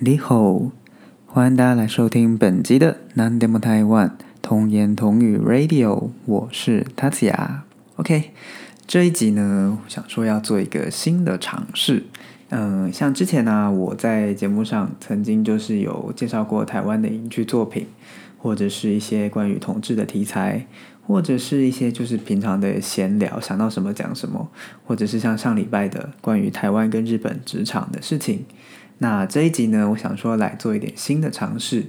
你好，欢迎大家来收听本集的南 demo 台湾童言童语 Radio，我是 Tatsya。OK，这一集呢，想说要做一个新的尝试。嗯，像之前呢，我在节目上曾经就是有介绍过台湾的影剧作品，或者是一些关于同志的题材，或者是一些就是平常的闲聊，想到什么讲什么，或者是像上礼拜的关于台湾跟日本职场的事情。那这一集呢，我想说来做一点新的尝试，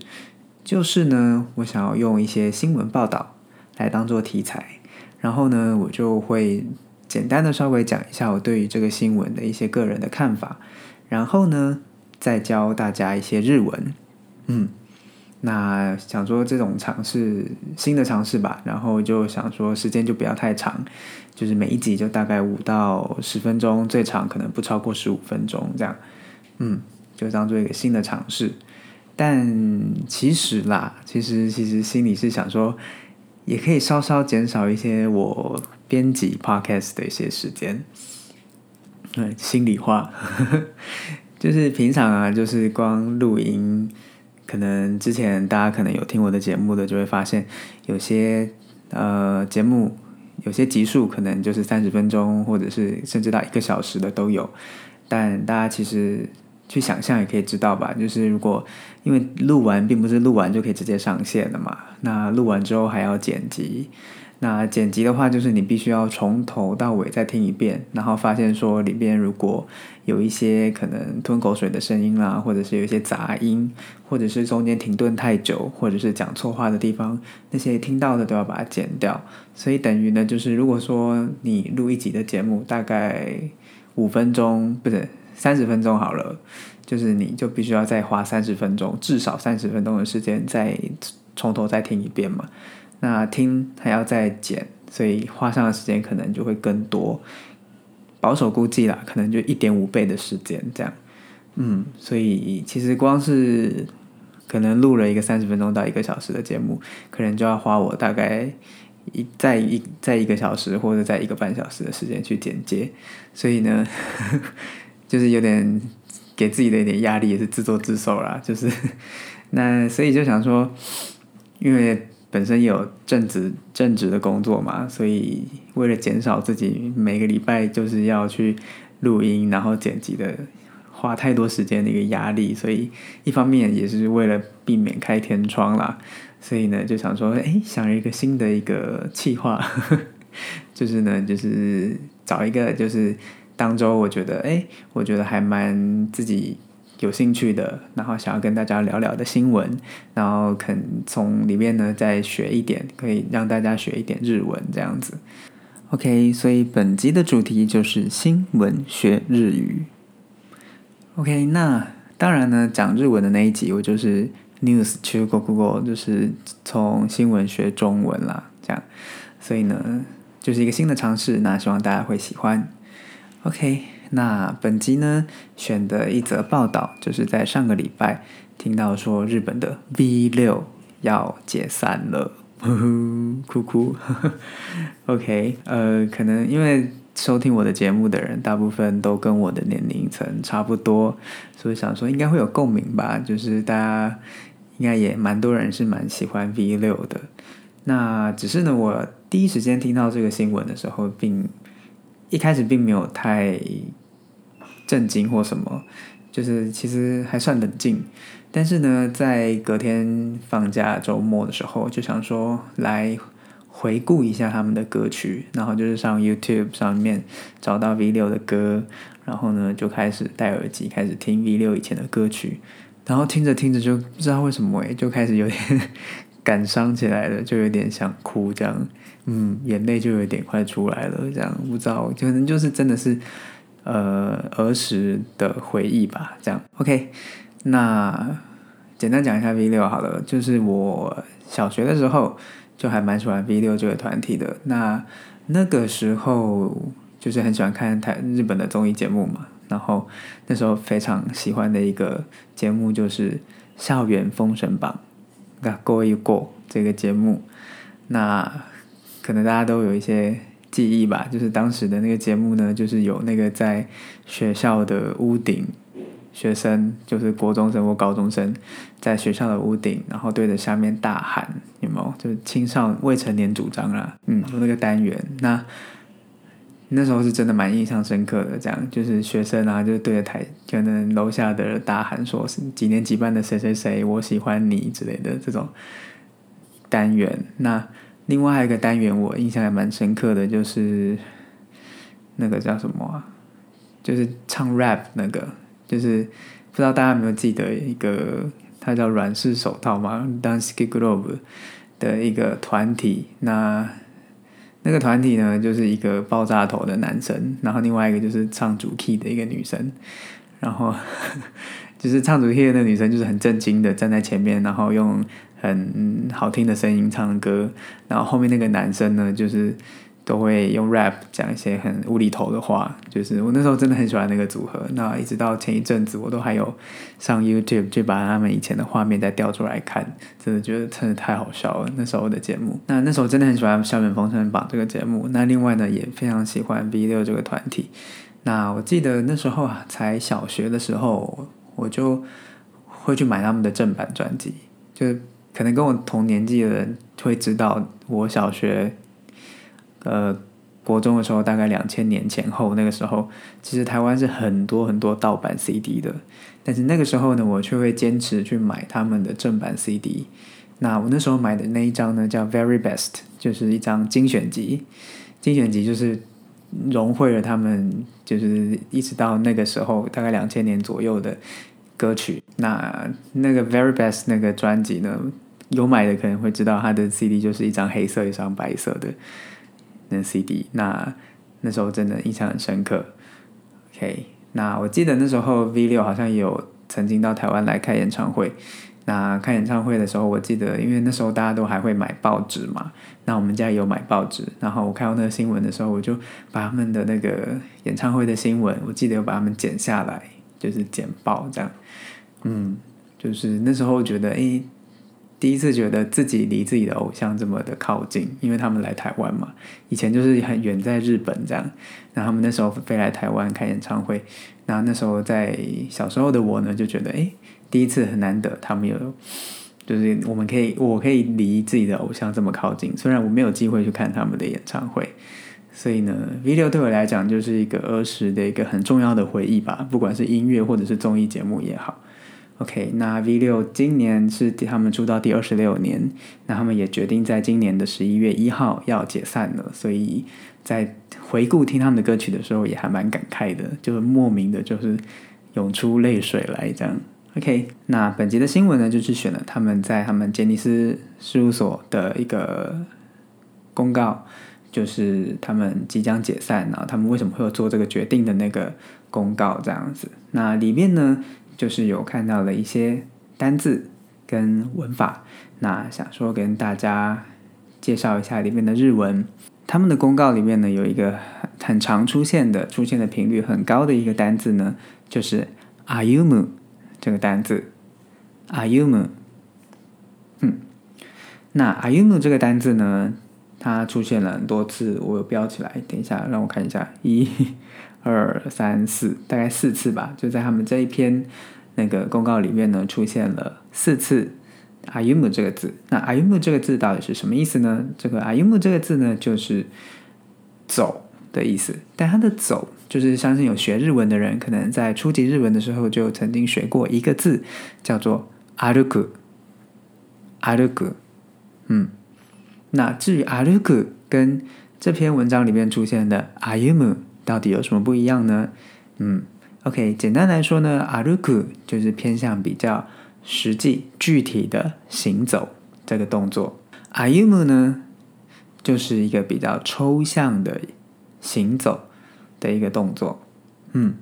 就是呢，我想要用一些新闻报道来当做题材，然后呢，我就会简单的稍微讲一下我对于这个新闻的一些个人的看法，然后呢，再教大家一些日文。嗯，那想说这种尝试新的尝试吧，然后就想说时间就不要太长，就是每一集就大概五到十分钟，最长可能不超过十五分钟这样。嗯。就当做一个新的尝试，但其实啦，其实其实心里是想说，也可以稍稍减少一些我编辑 podcast 的一些时间。对，心里话，就是平常啊，就是光录音，可能之前大家可能有听我的节目的，就会发现有些呃节目有些集数可能就是三十分钟，或者是甚至到一个小时的都有，但大家其实。去想象也可以知道吧，就是如果因为录完并不是录完就可以直接上线的嘛，那录完之后还要剪辑，那剪辑的话就是你必须要从头到尾再听一遍，然后发现说里边如果有一些可能吞口水的声音啦，或者是有一些杂音，或者是中间停顿太久，或者是讲错话的地方，那些听到的都要把它剪掉，所以等于呢就是如果说你录一集的节目大概五分钟，不是。三十分钟好了，就是你就必须要再花三十分钟，至少三十分钟的时间再从头再听一遍嘛。那听还要再剪，所以花上的时间可能就会更多。保守估计啦，可能就一点五倍的时间这样。嗯，所以其实光是可能录了一个三十分钟到一个小时的节目，可能就要花我大概一在一在一个小时或者在一个半小时的时间去剪接。所以呢。就是有点给自己的一点压力，也是自作自受啦。就是 那，所以就想说，因为本身有正职正职的工作嘛，所以为了减少自己每个礼拜就是要去录音，然后剪辑的花太多时间的一个压力，所以一方面也是为了避免开天窗啦。所以呢，就想说，哎，想一个新的一个计划，就是呢，就是找一个就是。当周我觉得，哎，我觉得还蛮自己有兴趣的，然后想要跟大家聊聊的新闻，然后肯从里面呢再学一点，可以让大家学一点日文这样子。OK，所以本集的主题就是新闻学日语。OK，那当然呢，讲日文的那一集我就是 News 去 Google，就是从新闻学中文啦，这样，所以呢，就是一个新的尝试，那希望大家会喜欢。OK，那本集呢选的一则报道，就是在上个礼拜听到说日本的 V 六要解散了，哭哭。OK，呃，可能因为收听我的节目的人大部分都跟我的年龄层差不多，所以想说应该会有共鸣吧。就是大家应该也蛮多人是蛮喜欢 V 六的。那只是呢，我第一时间听到这个新闻的时候，并一开始并没有太震惊或什么，就是其实还算冷静。但是呢，在隔天放假周末的时候，就想说来回顾一下他们的歌曲，然后就是上 YouTube 上面找到 V 六的歌，然后呢就开始戴耳机开始听 V 六以前的歌曲，然后听着听着就不知道为什么诶，就开始有点 感伤起来了，就有点想哭这样。嗯，眼泪就有点快出来了，这样不知道，可能就是真的是呃儿时的回忆吧。这样，OK，那简单讲一下 V 六好了，就是我小学的时候就还蛮喜欢 V 六这个团体的。那那个时候就是很喜欢看台日本的综艺节目嘛，然后那时候非常喜欢的一个节目就是《校园封神榜》，Go 一 Go 这个节目，那。可能大家都有一些记忆吧，就是当时的那个节目呢，就是有那个在学校的屋顶学生，就是国中生或高中生，在学校的屋顶，然后对着下面大喊，有没有？就是青少未成年主张啦，嗯，就那个单元，那那时候是真的蛮印象深刻的。这样就是学生啊，就对着台，可能楼下的大喊说是几年几班的谁谁谁，我喜欢你之类的这种单元。那另外还有一个单元，我印象还蛮深刻的，就是那个叫什么啊？就是唱 rap 那个。就是不知道大家有没有记得一个，它叫软式手套嘛，Dance Glove 的一个团体。那那个团体呢，就是一个爆炸头的男生，然后另外一个就是唱主 key 的一个女生。然后 就是唱主 key 的那女生，就是很震惊的站在前面，然后用很好听的声音唱的歌。然后后面那个男生呢，就是。都会用 rap 讲一些很无厘头的话，就是我那时候真的很喜欢那个组合。那一直到前一阵子，我都还有上 YouTube 去把他们以前的画面再调出来看，真的觉得真的太好笑了。那时候的节目，那那时候真的很喜欢《校园风声榜》这个节目。那另外呢，也非常喜欢 V 六这个团体。那我记得那时候啊，才小学的时候，我就会去买他们的正版专辑。就可能跟我同年纪的人会知道，我小学。呃，国中的时候，大概两千年前后，那个时候，其实台湾是很多很多盗版 CD 的，但是那个时候呢，我却会坚持去买他们的正版 CD。那我那时候买的那一张呢，叫 Very Best，就是一张精选集。精选集就是融汇了他们，就是一直到那个时候，大概两千年左右的歌曲。那那个 Very Best 那个专辑呢，有买的可能会知道，它的 CD 就是一张黑色，一张白色的。那 CD，那那时候真的印象很深刻。OK，那我记得那时候 V 六好像也有曾经到台湾来开演唱会。那开演唱会的时候，我记得因为那时候大家都还会买报纸嘛，那我们家有买报纸。然后我看到那个新闻的时候，我就把他们的那个演唱会的新闻，我记得有把他们剪下来，就是剪报这样。嗯，就是那时候觉得，诶。第一次觉得自己离自己的偶像这么的靠近，因为他们来台湾嘛。以前就是很远在日本这样，然后他们那时候飞来台湾开演唱会。然后那时候在小时候的我呢，就觉得哎，第一次很难得，他们有就是我们可以，我可以离自己的偶像这么靠近。虽然我没有机会去看他们的演唱会，所以呢，video 对我来讲就是一个儿时的一个很重要的回忆吧。不管是音乐或者是综艺节目也好。OK，那 V 六今年是他们出道第二十六年，那他们也决定在今年的十一月一号要解散了，所以在回顾听他们的歌曲的时候，也还蛮感慨的，就是莫名的，就是涌出泪水来这样。OK，那本集的新闻呢，就是选了他们在他们杰尼斯事务所的一个公告，就是他们即将解散，然后他们为什么会有做这个决定的那个公告这样子。那里面呢？就是有看到了一些单字跟文法，那想说跟大家介绍一下里面的日文。他们的公告里面呢，有一个很常出现的、出现的频率很高的一个单字呢，就是 “ayumu” 这个单字。ayumu，嗯，那 ayumu 这个单字呢，它出现了很多次，我有标起来。等一下，让我看一下，一。二三四，大概四次吧，就在他们这一篇那个公告里面呢，出现了四次 “ayumu” 这个字。那 “ayumu” 这个字到底是什么意思呢？这个 “ayumu” 这个字呢，就是走的意思。但它的“走”，就是相信有学日文的人，可能在初级日文的时候就曾经学过一个字，叫做 “aruku”。aruku，嗯，那至于 “aruku” 跟这篇文章里面出现的 “ayumu”。到底有什么不一样呢？嗯，OK，简单来说呢，阿鲁库就是偏向比较实际、具体的行走这个动作，阿尤姆呢就是一个比较抽象的行走的一个动作。嗯，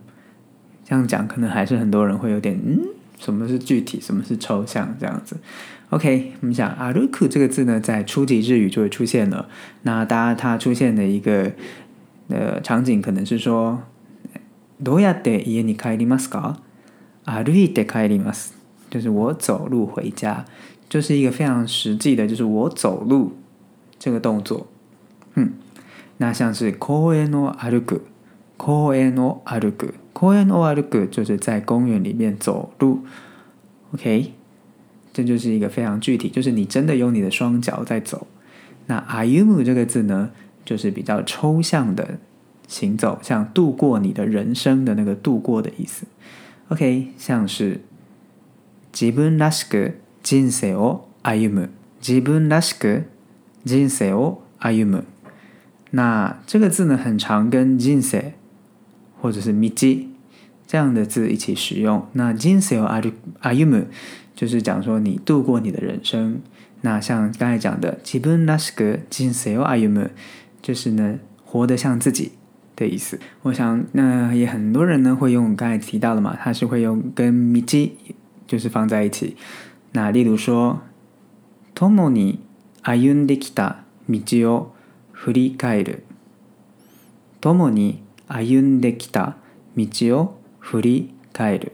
这样讲可能还是很多人会有点嗯，什么是具体，什么是抽象这样子。OK，我们讲阿鲁库这个字呢，在初级日语就会出现了。那大家它出现的一个。的场景可能是说，どうやって家に帰りますか？歩いて帰ります。就是我走路回家，就是一个非常实际的，就是我走路这个动作。嗯，那像是公園の歩く， 公園を歩く。公園を歩く就是在公园里面走路。OK，这就是一个非常具体，就是你真的用你的双脚在走。那歩む这个字呢， 就是比较抽象的行走，像度过你的人生的那个度过的意思。OK，像是自分らしく人生を歩む。自分らしく人生を歩む。那这个字呢，很常跟人生或者是道这样的字一起使用。那人生を歩む就是讲说你度过你的人生。那像刚才讲的自分らしく人生を歩む， 就是呢活得像自己的意思。我想那也很多人呢会用刚才提到了嘛，他是会用跟道就是放在一起。那例如说，共に歩んできた道を振り返る。共に歩んできた道を振り返る。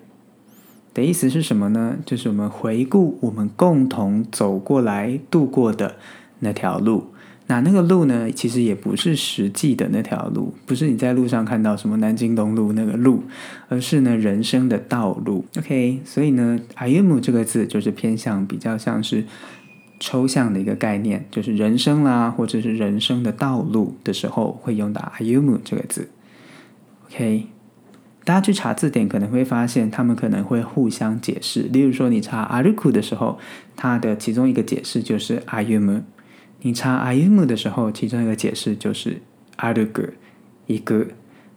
的意思是什么呢？就是我们回顾我们共同走过来、度过的那条路。 那那个路呢，其实也不是实际的那条路，不是你在路上看到什么南京东路那个路，而是呢人生的道路。OK，所以呢，I am 这个字就是偏向比较像是抽象的一个概念，就是人生啦，或者是人生的道路的时候会用到 I am 这个字。OK。大家去查字典可能会发现，他们可能会互相解释。例如说，你查阿鲁库的时候，它的其中一个解释就是阿尤姆；你查阿尤姆的时候，其中一个解释就是阿鲁格一个。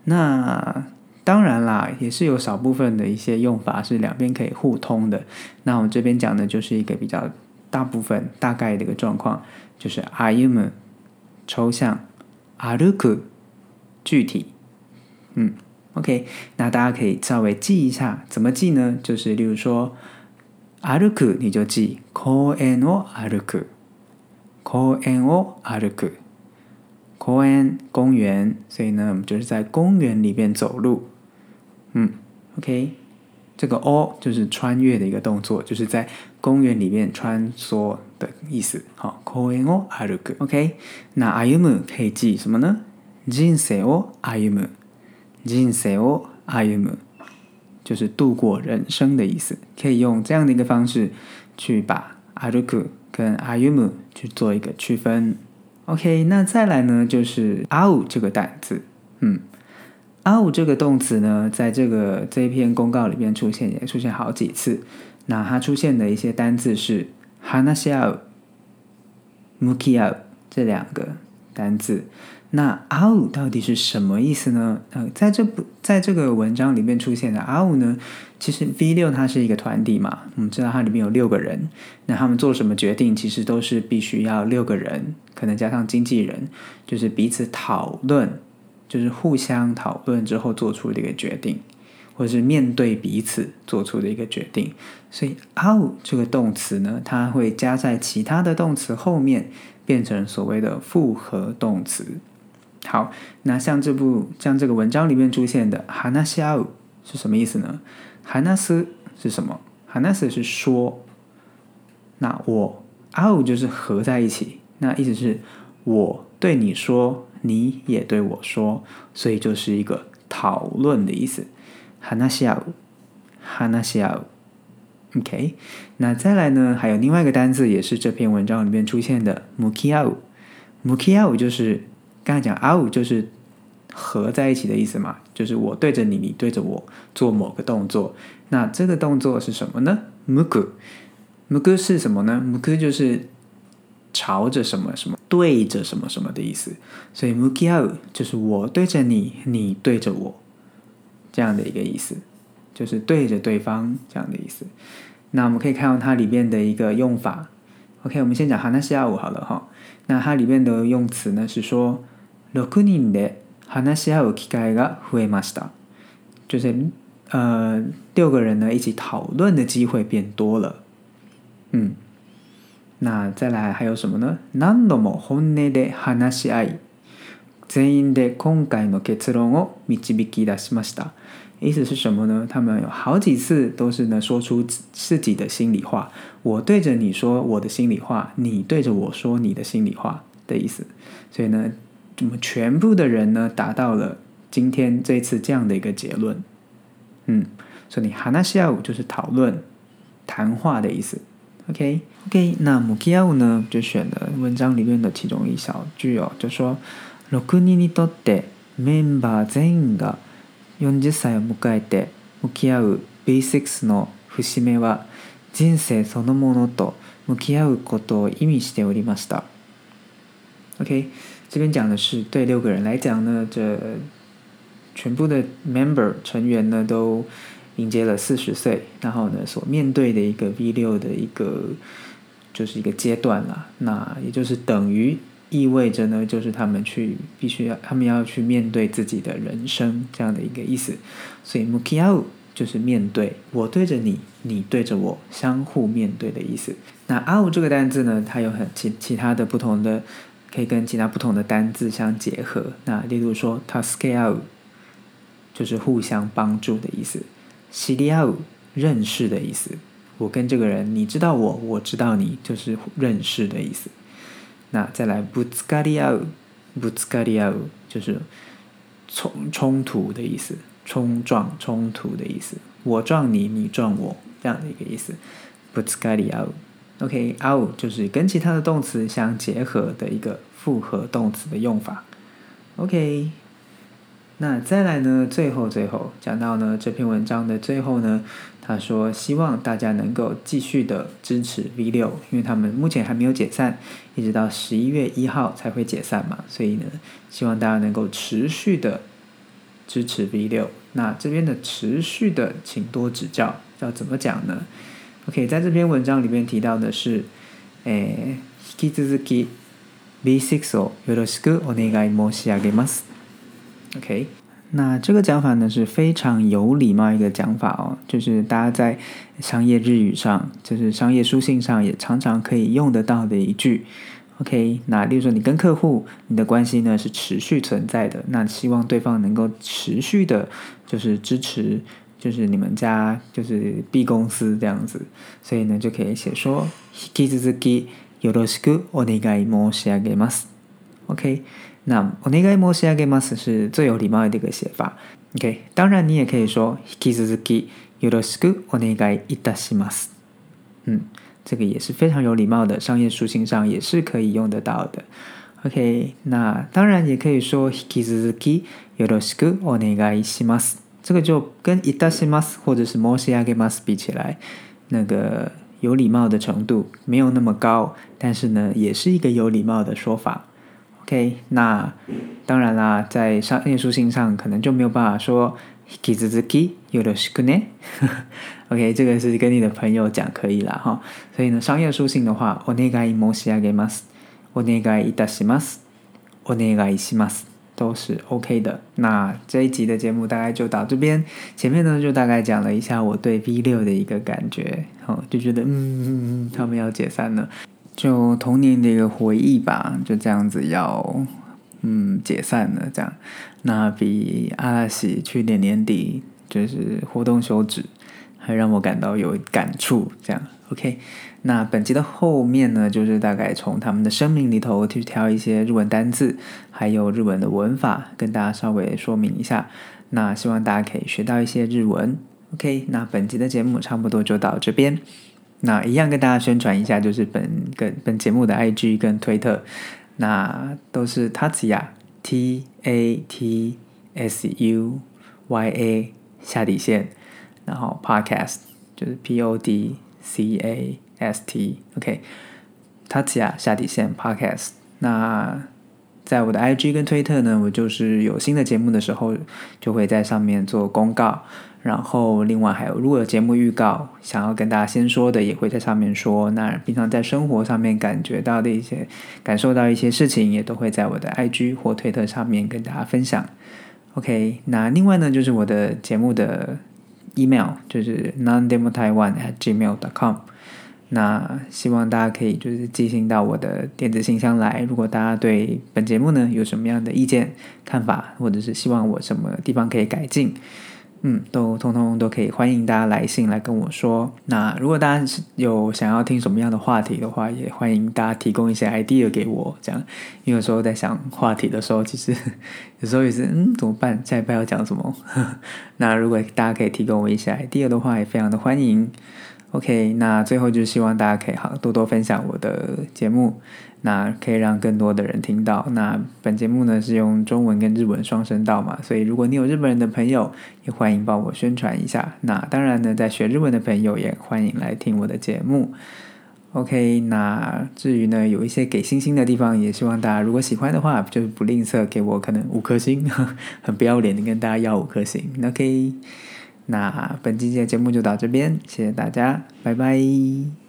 那当然啦，也是有少部分的一些用法是两边可以互通的。那我们这边讲的就是一个比较大部分大概的一个状况，就是阿尤姆抽象，阿鲁库具体，嗯。OK，那大家可以稍微记一下，怎么记呢？就是例如说，歩く你就记公園を歩く， 公園を歩く，公園公园，所以呢，我们就是在公园里面走路。嗯，OK，这个 o 就是穿越的一个动作，就是在公园里面穿梭的意思。好，公園を歩く。OK，那歩む可以记什么呢？人生を歩む。人生を歩む，就是度过人生的意思。可以用这样的一个方式去把 歩く跟歩む去做一个区分。OK，那再来呢，就是会这个单词。嗯，会这个动词呢，在这个这一篇公告里面出现，也出现好几次。那它出现的一些单字是話し合う、向き合う这两个 单字。那阿五到底是什么意思呢？呃，在这部在这个文章里面出现的阿五呢，其实 V 六它是一个团体嘛，我们知道它里面有六个人，那他们做什么决定，其实都是必须要六个人，可能加上经纪人，就是彼此讨论，就是互相讨论之后做出的一个决定，或者是面对彼此做出的一个决定。所以阿五这个动词呢，它会加在其他的动词后面，变成所谓的复合动词。好，那像这部像这个文章里面出现的“哈纳西奥”是什么意思呢？“哈纳斯”是什么？“哈纳斯”是说，那我“奥”就是合在一起，那意思是我对你说，你也对我说，所以就是一个讨论的意思。“哈纳西奥”，“哈纳西奥 ”，OK。那再来呢？还有另外一个单字，也是这篇文章里面出现的 m u k i a o m u k i a o 就是。刚才讲阿五就是合在一起的意思嘛，就是我对着你，你对着我做某个动作。那这个动作是什么呢？ムク，ムク是什么呢？ムク就是朝着什么什么，对着什么什么的意思。所以ムキア就是我对着你，你对着我这样的一个意思， 就是对着对方这样的意思。那我们可以看到它里面的一个用法。OK，我们先讲哈纳西亚五好了哈。那它里面的用词呢是说。六人で話し合う機会が増えました。就是呃，六个人呢一起讨论的机会变多了。嗯，那再来还有什么呢？何度も本音で話し合い、全員で今回の結論を導き出しました。 意思是什么呢？他们有好几次都是呢说出自己的心里话。我对着你说我的心里话，你对着我说你的心里话的意思。所以呢。我们全部的人呢达到了 今天这次这样的一个结论。嗯，所以你哈纳西亚就是讨论、谈话的意思。OK，OK，那木基亚呢就选了文章里面的其中一小句哦，就说六人にとってメンバー全員が 40歳を迎えて向き合う B6 の節目は人生そのものと向き合うことを意味しておりました。OK，这边讲的是对六个人来讲呢，这全部的 member 成员呢都。迎接了四十岁，然后呢，所面对的一个 V 六的一个就是一个阶段了。那也就是等于意味着呢，就是他们去必须要他们要去面对自己的人生这样的一个意思。所以 m u k i a u 就是面对，我对着你，你对着我，相互面对的意思。那 “out” 这个单字呢，它有很其其他的不同的，可以跟其他不同的单字相结合。那例如说 t a s k e out 就是互相帮助的意思。西利奥认识的意思，我跟这个人，你知道我，我知道你，就是认识的意思。那再来ぶつかり合う，ぶつかり合う就是冲冲突的意思，冲撞冲突的意思，我撞你，你撞我这样的一个意思。ぶつかり合う，OK，奥就是跟其他的动词相结合的一个复合动词的用法。OK。那再来呢？最后最后讲到呢，这篇文章的最后呢，他说希望大家能够继续的支持 V 六，因为他们目前还没有解散，一直到十一月一号才会解散嘛，所以呢，希望大家能够持续的支持 V 六。那这边的持续的，请多指教，要怎么讲呢？OK，在这篇文章里面提到的是，诶，引き続き V6 をよろしくお願い申し上げます。 OK，那这个讲法呢是非常有礼貌一个讲法哦，就是大家在商业日语上，就是商业书信上也常常可以用得到的一句。OK，那例如说你跟客户你的关系呢是持续存在的，那希望对方能够持续的，就是支持，就是你们家就是 B 公司这样子，所以呢就可以写说引き続きよろしくお願い申し上げます。OK。 那お願い申し上げます是最有礼貌的一个写法。OK，当然你也可以说引き続きよろしくお願いいたします。嗯，这个也是非常有礼貌的，商业书信上也是可以用得到的。OK，那当然也可以说引き続きよろしくお願いします。这个就跟いたします或者是申し上げます比起来，那个有礼貌的程度没有那么高，但是呢，也是一个有礼貌的说法。 OK，那当然啦，在商业书信上可能就没有办法说 “hikizuki yoroshiku OK，这个是跟你的朋友讲可以了哈。所以呢，商业书信的话，“onegai moshiagemas”，“onegai itasimas”，“onegai shimas” 都是 OK 的。那这一集的节目大概就到这边。前面呢，就大概讲了一下我对 V 六的一个感觉，哦，就觉得嗯，他们要解散了。就童年的一个回忆吧，就这样子要嗯解散了，这样那比阿拉西去年年底就是活动休止，还让我感到有感触。这样 OK，那本集的后面呢，就是大概从他们的声明里头去挑一些日文单字，还有日文的文法，跟大家稍微说明一下。那希望大家可以学到一些日文。OK，那本集的节目差不多就到这边。那一样跟大家宣传一下，就是本跟本节目的 IG 跟推特，那都是 Tatsuya T A T S U Y A 下底线，然后 Podcast 就是 P O D C A S T OK，Tatsuya 下底线 Podcast。那在我的 IG 跟推特呢，我就是有新的节目的时候，就会在上面做公告。然后，另外还有，如果有节目预告想要跟大家先说的，也会在上面说。那平常在生活上面感觉到的一些、感受到一些事情，也都会在我的 IG 或推特上面跟大家分享。OK，那另外呢，就是我的节目的 email 就是 nondemotaiwan@gmail.com。那希望大家可以就是寄信到我的电子信箱来。如果大家对本节目呢有什么样的意见、看法，或者是希望我什么地方可以改进。嗯，都通通都可以，欢迎大家来信来跟我说。那如果大家有想要听什么样的话题的话，也欢迎大家提供一些 idea 给我，这样。因为有时候在想话题的时候，其实 有时候也是，嗯，怎么办？下一拜要讲什么？那如果大家可以提供我一些 idea 的话，也非常的欢迎。OK，那最后就是希望大家可以好多多分享我的节目。那可以让更多的人听到。那本节目呢是用中文跟日文双声道嘛，所以如果你有日本人的朋友，也欢迎帮我宣传一下。那当然呢，在学日文的朋友也欢迎来听我的节目。OK，那至于呢有一些给星星的地方，也希望大家如果喜欢的话，就是不吝啬给我可能五颗星，很不要脸的跟大家要五颗星。OK，那本期节目就到这边，谢谢大家，拜拜。